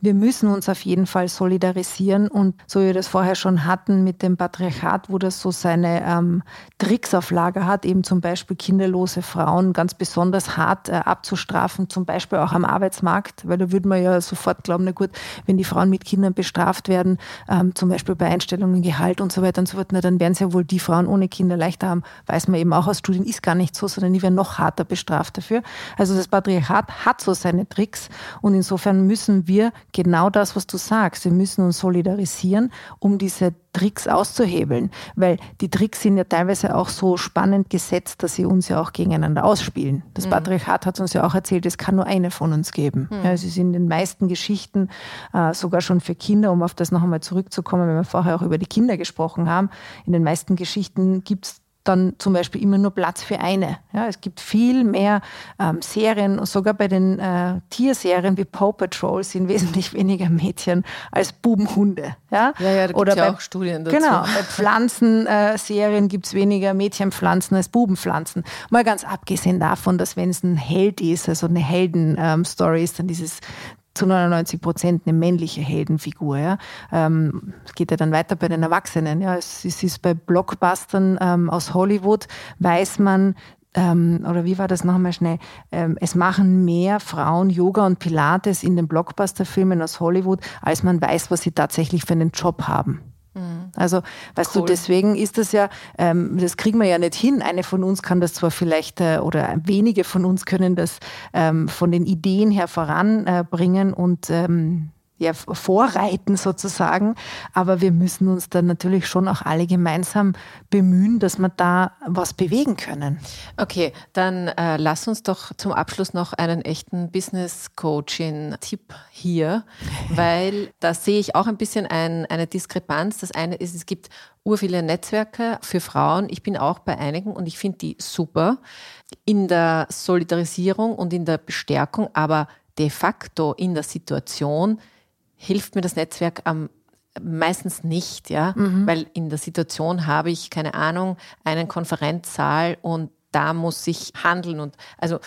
wir müssen uns auf jeden Fall solidarisieren und so wie wir das vorher schon hatten mit dem Patriarchat, wo das so seine ähm, Tricks auf Lager hat, eben zum Beispiel kinderlose Frauen ganz besonders hart äh, abzustrafen, zum Beispiel auch am Arbeitsmarkt, weil da würde man ja sofort glauben, na gut, wenn die Frauen mit Kindern bestraft werden, ähm, zum Beispiel bei Einstellungen, Gehalt und so weiter und so fort, na, dann werden es ja wohl die Frauen ohne Kinder leichter haben, weiß man eben auch aus Studien, ist gar nicht so, sondern die werden noch harter bestraft dafür. Also das Patriarchat hat so seine Tricks und insofern müssen wir genau das, was du sagst. Wir müssen uns solidarisieren, um diese Tricks auszuhebeln, weil die Tricks sind ja teilweise auch so spannend gesetzt, dass sie uns ja auch gegeneinander ausspielen. Das mhm. Patriarchat hat uns ja auch erzählt, es kann nur eine von uns geben. Mhm. Ja, es ist in den meisten Geschichten, äh, sogar schon für Kinder, um auf das noch einmal zurückzukommen, wenn wir vorher auch über die Kinder gesprochen haben, in den meisten Geschichten gibt es dann zum Beispiel immer nur Platz für eine. Ja, es gibt viel mehr ähm, Serien, sogar bei den äh, Tierserien wie Paw Patrol sind wesentlich weniger Mädchen als Bubenhunde. Ja, ja, ja da gibt es ja auch Studien dazu. Genau, bei Pflanzenserien äh, gibt es weniger Mädchenpflanzen als Bubenpflanzen. Mal ganz abgesehen davon, dass wenn es ein Held ist, also eine Heldenstory ähm, ist, dann dieses zu 99 Prozent eine männliche Heldenfigur. Ja. Ähm, es geht ja dann weiter bei den Erwachsenen. Ja. Es, es ist bei Blockbustern ähm, aus Hollywood, weiß man, ähm, oder wie war das nochmal schnell? Ähm, es machen mehr Frauen Yoga und Pilates in den Blockbuster-Filmen aus Hollywood, als man weiß, was sie tatsächlich für einen Job haben. Mhm. Also, weißt cool. du, deswegen ist das ja, ähm, das kriegen wir ja nicht hin. Eine von uns kann das zwar vielleicht, äh, oder wenige von uns können das ähm, von den Ideen her voranbringen und ähm, ja, vorreiten sozusagen. Aber wir müssen uns dann natürlich schon auch alle gemeinsam bemühen, dass wir da was bewegen können. Okay, dann äh, lass uns doch zum Abschluss noch einen echten Business Coaching-Tipp hier, weil da sehe ich auch ein bisschen ein, eine Diskrepanz. Das eine ist, es gibt ur viele Netzwerke für Frauen. Ich bin auch bei einigen und ich finde die super in der Solidarisierung und in der Bestärkung, aber de facto in der Situation hilft mir das Netzwerk am meistens nicht, ja, mhm. weil in der Situation habe ich keine Ahnung einen Konferenzsaal und da muss ich handeln und also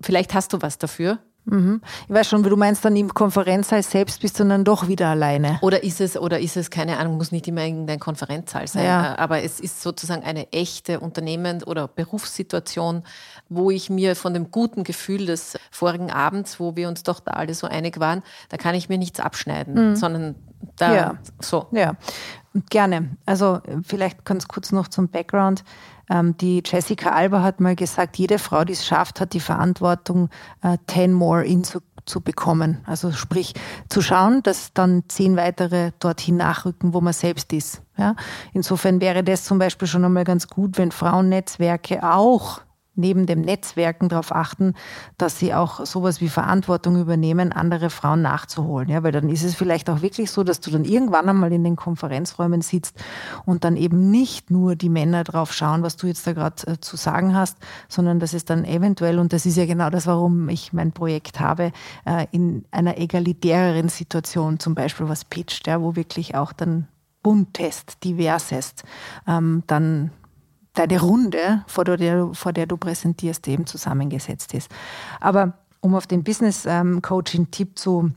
vielleicht hast du was dafür. Mhm. Ich weiß schon, wie du meinst, dann im Konferenzsaal selbst bist du dann doch wieder alleine. Oder ist es, oder ist es, keine Ahnung, muss nicht immer irgendein Konferenzsaal sein, ja. Äh, aber es ist sozusagen eine echte Unternehmen- oder Berufssituation, wo ich mir von dem guten Gefühl des vorigen Abends, wo wir uns doch da alle so einig waren, da kann ich mir nichts abschneiden, mhm. sondern da ja. so. Ja, gerne. Also vielleicht ganz kurz noch zum Background. Ähm, die Jessica Alba hat mal gesagt, jede Frau, die es schafft, hat die Verantwortung, äh, ten more in zu, zu bekommen. Also sprich, zu schauen, dass dann zehn weitere dorthin nachrücken, wo man selbst ist. Ja? Insofern wäre das zum Beispiel schon einmal ganz gut, wenn Frauennetzwerke auch neben dem Netzwerken darauf achten, dass sie auch sowas wie Verantwortung übernehmen, andere Frauen nachzuholen. Ja, weil dann ist es vielleicht auch wirklich so, dass du dann irgendwann einmal in den Konferenzräumen sitzt und dann eben nicht nur die Männer drauf schauen, was du jetzt da gerade äh, zu sagen hast, sondern dass es dann eventuell, und das ist ja genau das, warum ich mein Projekt habe, äh, in einer egalitäreren Situation zum Beispiel was pitcht, ja, wo wirklich auch dann buntest, diversest, ähm, dann deine Runde, vor der, vor der du präsentierst, eben zusammengesetzt ist. Aber um auf den Business-Coaching-Tipp zu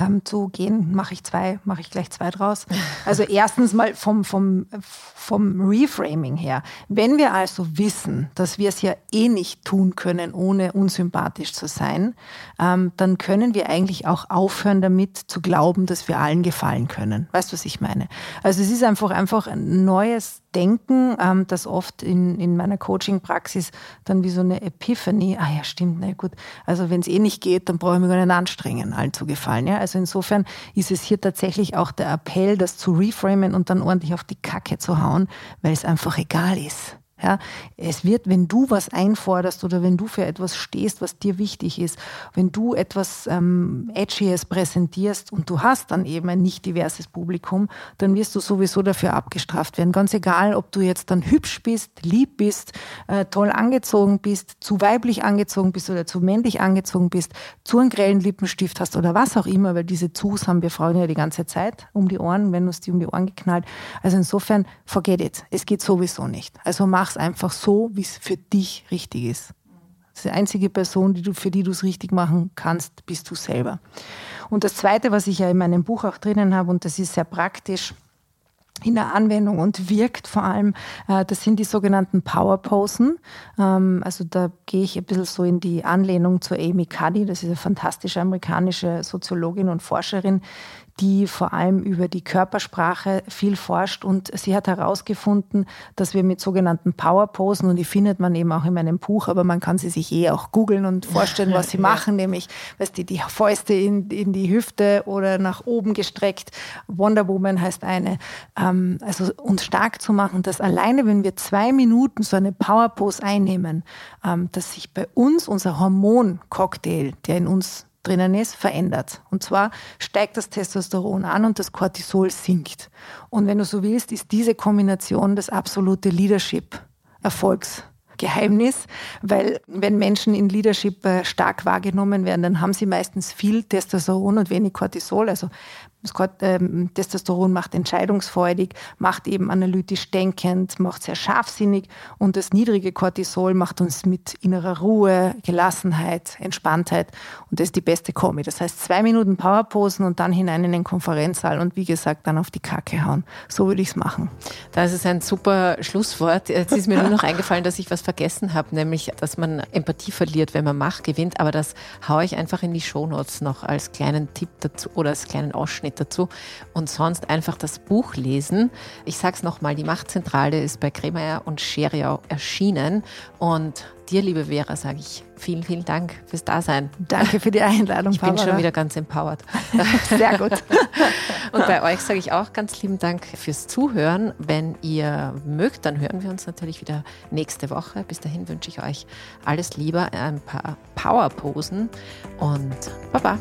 ähm, zu gehen, mache ich zwei, mache ich gleich zwei draus. Also erstens mal vom, vom, vom Reframing her. Wenn wir also wissen, dass wir es ja eh nicht tun können, ohne unsympathisch zu sein, ähm, dann können wir eigentlich auch aufhören damit zu glauben, dass wir allen gefallen können. Weißt du, was ich meine? Also es ist einfach, einfach ein neues Denken, ähm, das oft in, in meiner Coaching-Praxis dann wie so eine Epiphany, ah ja, stimmt, na gut, also wenn es eh nicht geht, dann brauche ich mich gar nicht anstrengen, allen zu gefallen. Ja? Also insofern ist es hier tatsächlich auch der Appell, das zu reframen und dann ordentlich auf die Kacke zu hauen, weil es einfach egal ist. Ja, es wird, wenn du was einforderst oder wenn du für etwas stehst, was dir wichtig ist, wenn du etwas ähm, Edgyes präsentierst und du hast dann eben ein nicht diverses Publikum, dann wirst du sowieso dafür abgestraft werden. Ganz egal, ob du jetzt dann hübsch bist, lieb bist, äh, toll angezogen bist, zu weiblich angezogen bist oder zu männlich angezogen bist, zu einem grellen Lippenstift hast oder was auch immer, weil diese Zus haben wir Frauen ja die ganze Zeit um die Ohren, wenn uns die um die Ohren geknallt. Also insofern, forget it. Es geht sowieso nicht. Also mach mach's einfach so, wie es für dich richtig ist. Die einzige Person, die du, für die du es richtig machen kannst, bist du selber. Und das Zweite, was ich ja in meinem Buch auch drinnen habe, und das ist sehr praktisch, in der Anwendung und wirkt vor allem, äh, das sind die sogenannten Powerposen. Ähm, also da gehe ich ein bisschen so in die Anlehnung zu Amy Cuddy, das ist eine fantastische amerikanische Soziologin und Forscherin, die vor allem über die Körpersprache viel forscht und sie hat herausgefunden, dass wir mit sogenannten Powerposen und die findet man eben auch in meinem Buch, aber man kann sie sich eh auch googeln und vorstellen, was sie machen, nämlich, weißt du, die Fäuste in, in die Hüfte oder nach oben gestreckt. Wonder Woman heißt eine. Ähm, also uns stark zu machen, dass alleine, wenn wir zwei Minuten so eine Powerpose einnehmen, ähm, dass sich bei uns unser Hormoncocktail, der in uns drinnen ist, verändert. Und zwar steigt das Testosteron an und das Cortisol sinkt. Und wenn du so willst, ist diese Kombination das absolute Leadership-Erfolgs. Geheimnis, weil wenn Menschen in Leadership äh, stark wahrgenommen werden, dann haben sie meistens viel Testosteron und wenig Cortisol. Also Testosteron macht entscheidungsfreudig, macht eben analytisch denkend, macht sehr scharfsinnig und das niedrige Cortisol macht uns mit innerer Ruhe, Gelassenheit, Entspanntheit und das ist die beste Kombi. Das heißt zwei Minuten Powerposen und dann hinein in den Konferenzsaal und wie gesagt dann auf die Kacke hauen. So würde ich es machen. Das ist ein super Schlusswort. Jetzt ist mir nur noch eingefallen, dass ich was vergessen habe, nämlich, dass man Empathie verliert, wenn man Macht gewinnt, aber das haue ich einfach in die Shownotes noch als kleinen Tipp dazu oder als kleinen Ausschnitt mit dazu. Und sonst einfach das Buch lesen. Ich sage es nochmal, die Machtzentrale ist bei Kremeyer und Scheriau erschienen. Und dir, liebe Vera, sage ich vielen, vielen Dank fürs Dasein. Danke für die Einladung, Ich bin schon wieder ganz empowered. Sehr gut. Und bei euch sage ich auch ganz lieben Dank fürs Zuhören. Wenn ihr mögt, dann hören wir uns natürlich wieder nächste Woche. Bis dahin wünsche ich euch alles Liebe, ein paar Powerposen und Baba.